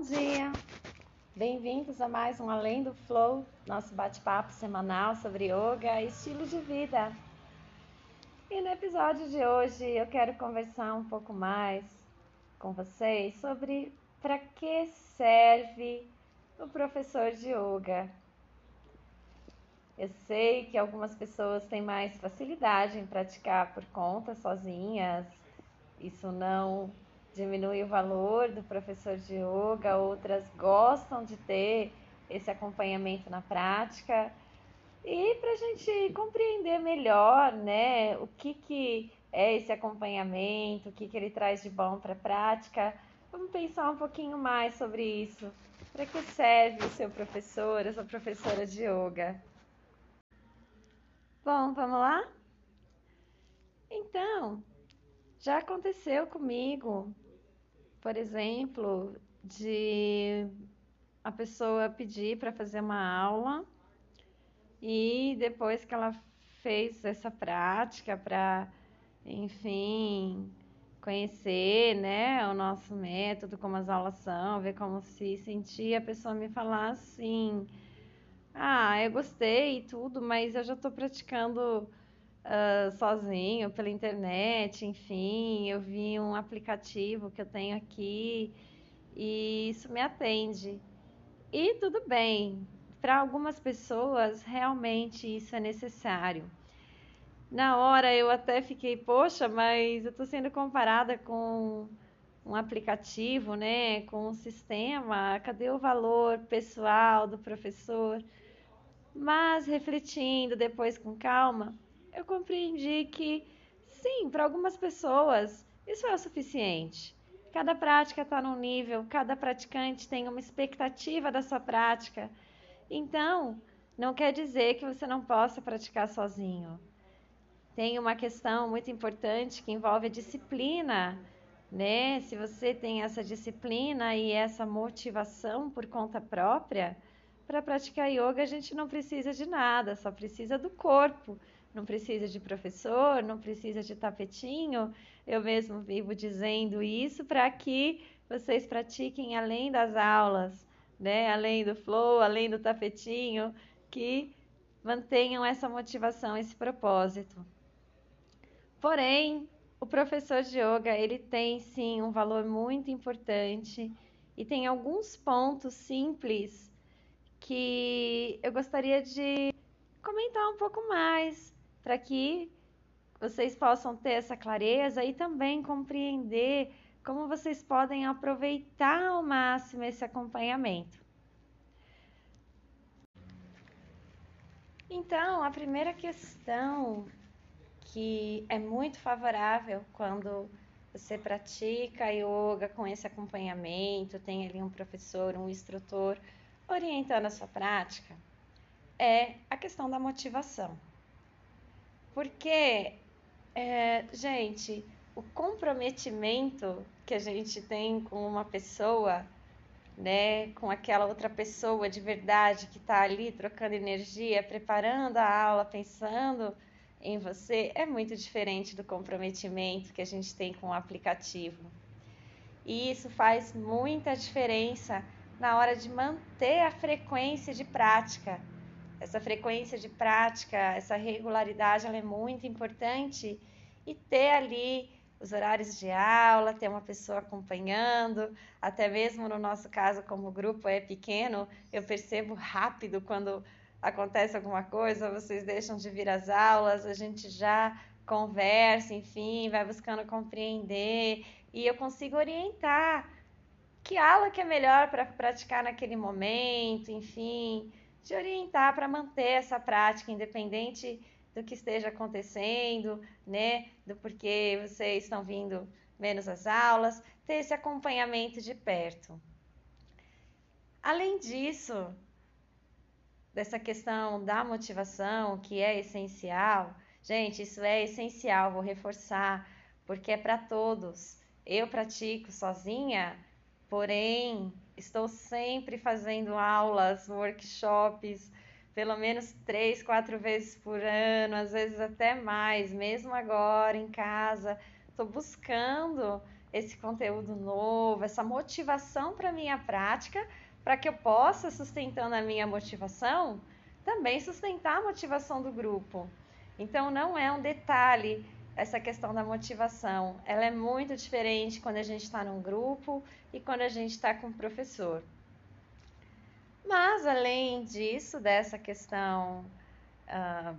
Bom dia! Bem-vindos a mais um Além do Flow, nosso bate-papo semanal sobre yoga e estilo de vida. E no episódio de hoje eu quero conversar um pouco mais com vocês sobre para que serve o professor de yoga. Eu sei que algumas pessoas têm mais facilidade em praticar por conta, sozinhas. Isso não diminui o valor do professor de yoga, outras gostam de ter esse acompanhamento na prática. E para a gente compreender melhor né, o que, que é esse acompanhamento, o que, que ele traz de bom para a prática, vamos pensar um pouquinho mais sobre isso. Para que serve o seu professor, a sua professora de yoga? Bom, vamos lá? Então, já aconteceu comigo, por exemplo, de a pessoa pedir para fazer uma aula e depois que ela fez essa prática para, enfim, conhecer, né, o nosso método, como as aulas são, ver como se sentia, a pessoa me falar assim: "Ah, eu gostei e tudo, mas eu já estou praticando uh, sozinho pela internet, enfim, eu vi um aplicativo que eu tenho aqui e isso me atende. E tudo bem, para algumas pessoas realmente isso é necessário. Na hora eu até fiquei, poxa, mas eu estou sendo comparada com um aplicativo, né, com um sistema, cadê o valor pessoal do professor? Mas refletindo depois com calma, eu compreendi que, sim, para algumas pessoas isso é o suficiente. Cada prática está num nível, cada praticante tem uma expectativa da sua prática. Então, não quer dizer que você não possa praticar sozinho. Tem uma questão muito importante que envolve a disciplina, né? Se você tem essa disciplina e essa motivação por conta própria, para praticar yoga a gente não precisa de nada, só precisa do corpo não precisa de professor, não precisa de tapetinho. Eu mesmo vivo dizendo isso para que vocês pratiquem além das aulas, né? Além do flow, além do tapetinho, que mantenham essa motivação, esse propósito. Porém, o professor de yoga, ele tem sim um valor muito importante e tem alguns pontos simples que eu gostaria de comentar um pouco mais para que vocês possam ter essa clareza e também compreender como vocês podem aproveitar ao máximo esse acompanhamento. Então, a primeira questão que é muito favorável quando você pratica yoga com esse acompanhamento, tem ali um professor, um instrutor orientando a sua prática, é a questão da motivação. Porque, é, gente, o comprometimento que a gente tem com uma pessoa, né, com aquela outra pessoa de verdade que está ali trocando energia, preparando a aula, pensando em você, é muito diferente do comprometimento que a gente tem com o aplicativo. E isso faz muita diferença na hora de manter a frequência de prática essa frequência de prática, essa regularidade, ela é muito importante. E ter ali os horários de aula, ter uma pessoa acompanhando, até mesmo no nosso caso, como o grupo é pequeno, eu percebo rápido quando acontece alguma coisa, vocês deixam de vir às aulas, a gente já conversa, enfim, vai buscando compreender. E eu consigo orientar que aula que é melhor para praticar naquele momento, enfim, te orientar para manter essa prática, independente do que esteja acontecendo, né? Do porquê vocês estão vindo menos às aulas, ter esse acompanhamento de perto. Além disso, dessa questão da motivação, que é essencial, gente, isso é essencial, vou reforçar, porque é para todos. Eu pratico sozinha, porém Estou sempre fazendo aulas, workshops, pelo menos três, quatro vezes por ano, às vezes até mais, mesmo agora em casa. Estou buscando esse conteúdo novo, essa motivação para minha prática, para que eu possa, sustentando a minha motivação, também sustentar a motivação do grupo. Então, não é um detalhe essa questão da motivação. Ela é muito diferente quando a gente está num grupo e quando a gente está com o professor. Mas, além disso, dessa questão uh,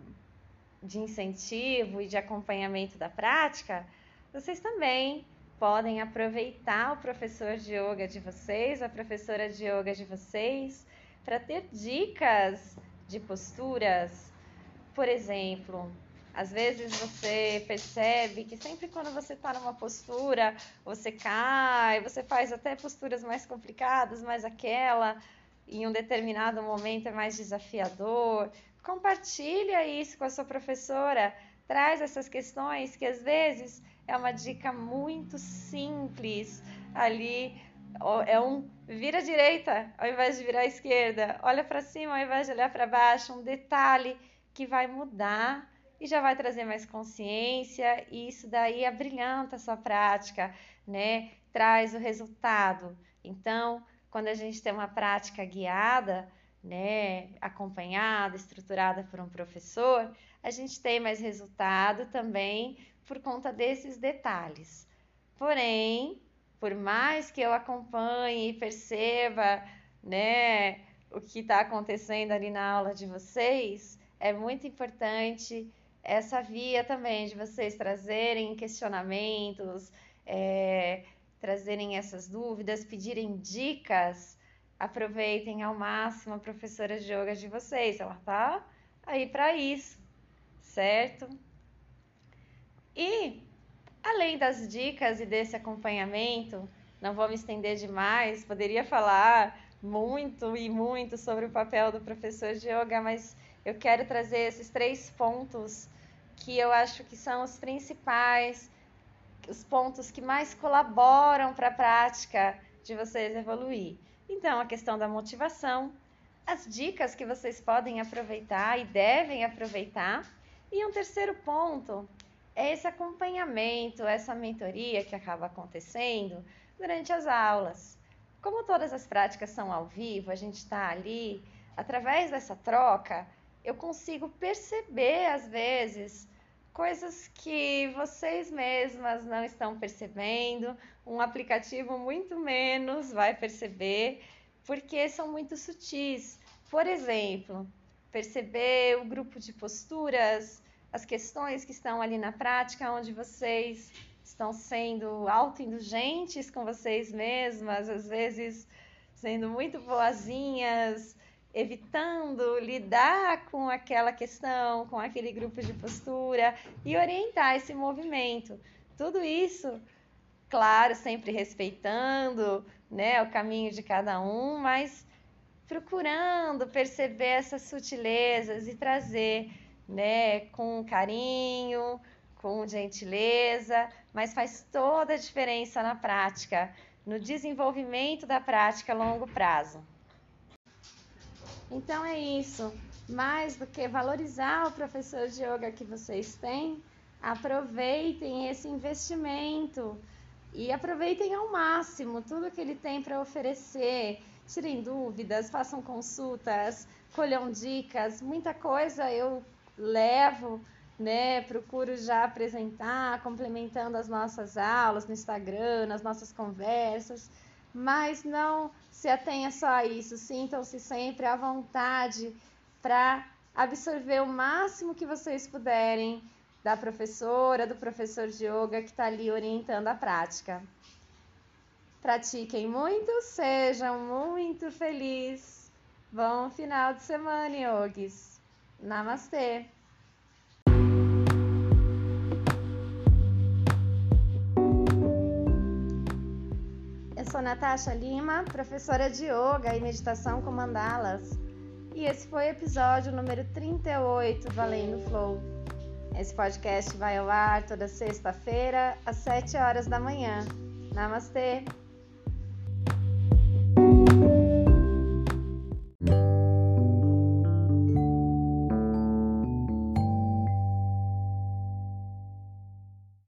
de incentivo e de acompanhamento da prática, vocês também podem aproveitar o professor de yoga de vocês, a professora de yoga de vocês, para ter dicas de posturas. Por exemplo, às vezes você percebe que sempre quando você está numa postura, você cai, você faz até posturas mais complicadas, mas aquela em um determinado momento é mais desafiador. Compartilha isso com a sua professora, traz essas questões que às vezes é uma dica muito simples ali. É um vira à direita ao invés de virar à esquerda, olha para cima ao invés de olhar para baixo, um detalhe que vai mudar e já vai trazer mais consciência e isso daí abrilhanta a sua prática, né? Traz o resultado. Então, quando a gente tem uma prática guiada, né, acompanhada, estruturada por um professor, a gente tem mais resultado também por conta desses detalhes. Porém, por mais que eu acompanhe e perceba, né, o que está acontecendo ali na aula de vocês, é muito importante essa via também de vocês trazerem questionamentos, é, trazerem essas dúvidas, pedirem dicas. Aproveitem ao máximo a professora de yoga de vocês, ela tá aí para isso, certo? E além das dicas e desse acompanhamento, não vou me estender demais, poderia falar muito e muito sobre o papel do professor de yoga, mas eu quero trazer esses três pontos que eu acho que são os principais, os pontos que mais colaboram para a prática de vocês evoluir. Então, a questão da motivação, as dicas que vocês podem aproveitar e devem aproveitar. E um terceiro ponto é esse acompanhamento, essa mentoria que acaba acontecendo durante as aulas. Como todas as práticas são ao vivo, a gente está ali, através dessa troca, eu consigo perceber às vezes coisas que vocês mesmas não estão percebendo, um aplicativo muito menos vai perceber, porque são muito sutis. Por exemplo, perceber o grupo de posturas, as questões que estão ali na prática, onde vocês estão sendo autoindulgentes com vocês mesmas, às vezes sendo muito boazinhas, evitando lidar com aquela questão, com aquele grupo de postura e orientar esse movimento. Tudo isso, claro, sempre respeitando né, o caminho de cada um, mas procurando perceber essas sutilezas e trazer né, com carinho, com gentileza, mas faz toda a diferença na prática, no desenvolvimento da prática a longo prazo. Então é isso. Mais do que valorizar o professor de yoga que vocês têm, aproveitem esse investimento e aproveitem ao máximo tudo que ele tem para oferecer. Tirem dúvidas, façam consultas, colham dicas, muita coisa eu levo, né? Procuro já apresentar, complementando as nossas aulas no Instagram, nas nossas conversas, mas não se atenha só a isso, sintam-se sempre à vontade para absorver o máximo que vocês puderem da professora, do professor de yoga que está ali orientando a prática. Pratiquem muito, sejam muito felizes. Bom final de semana, yogis. Namastê! Sou Natasha Lima, professora de Yoga e Meditação com Mandalas. E esse foi o episódio número 38 Valendo Flow. Esse podcast vai ao ar toda sexta-feira, às 7 horas da manhã. Namastê!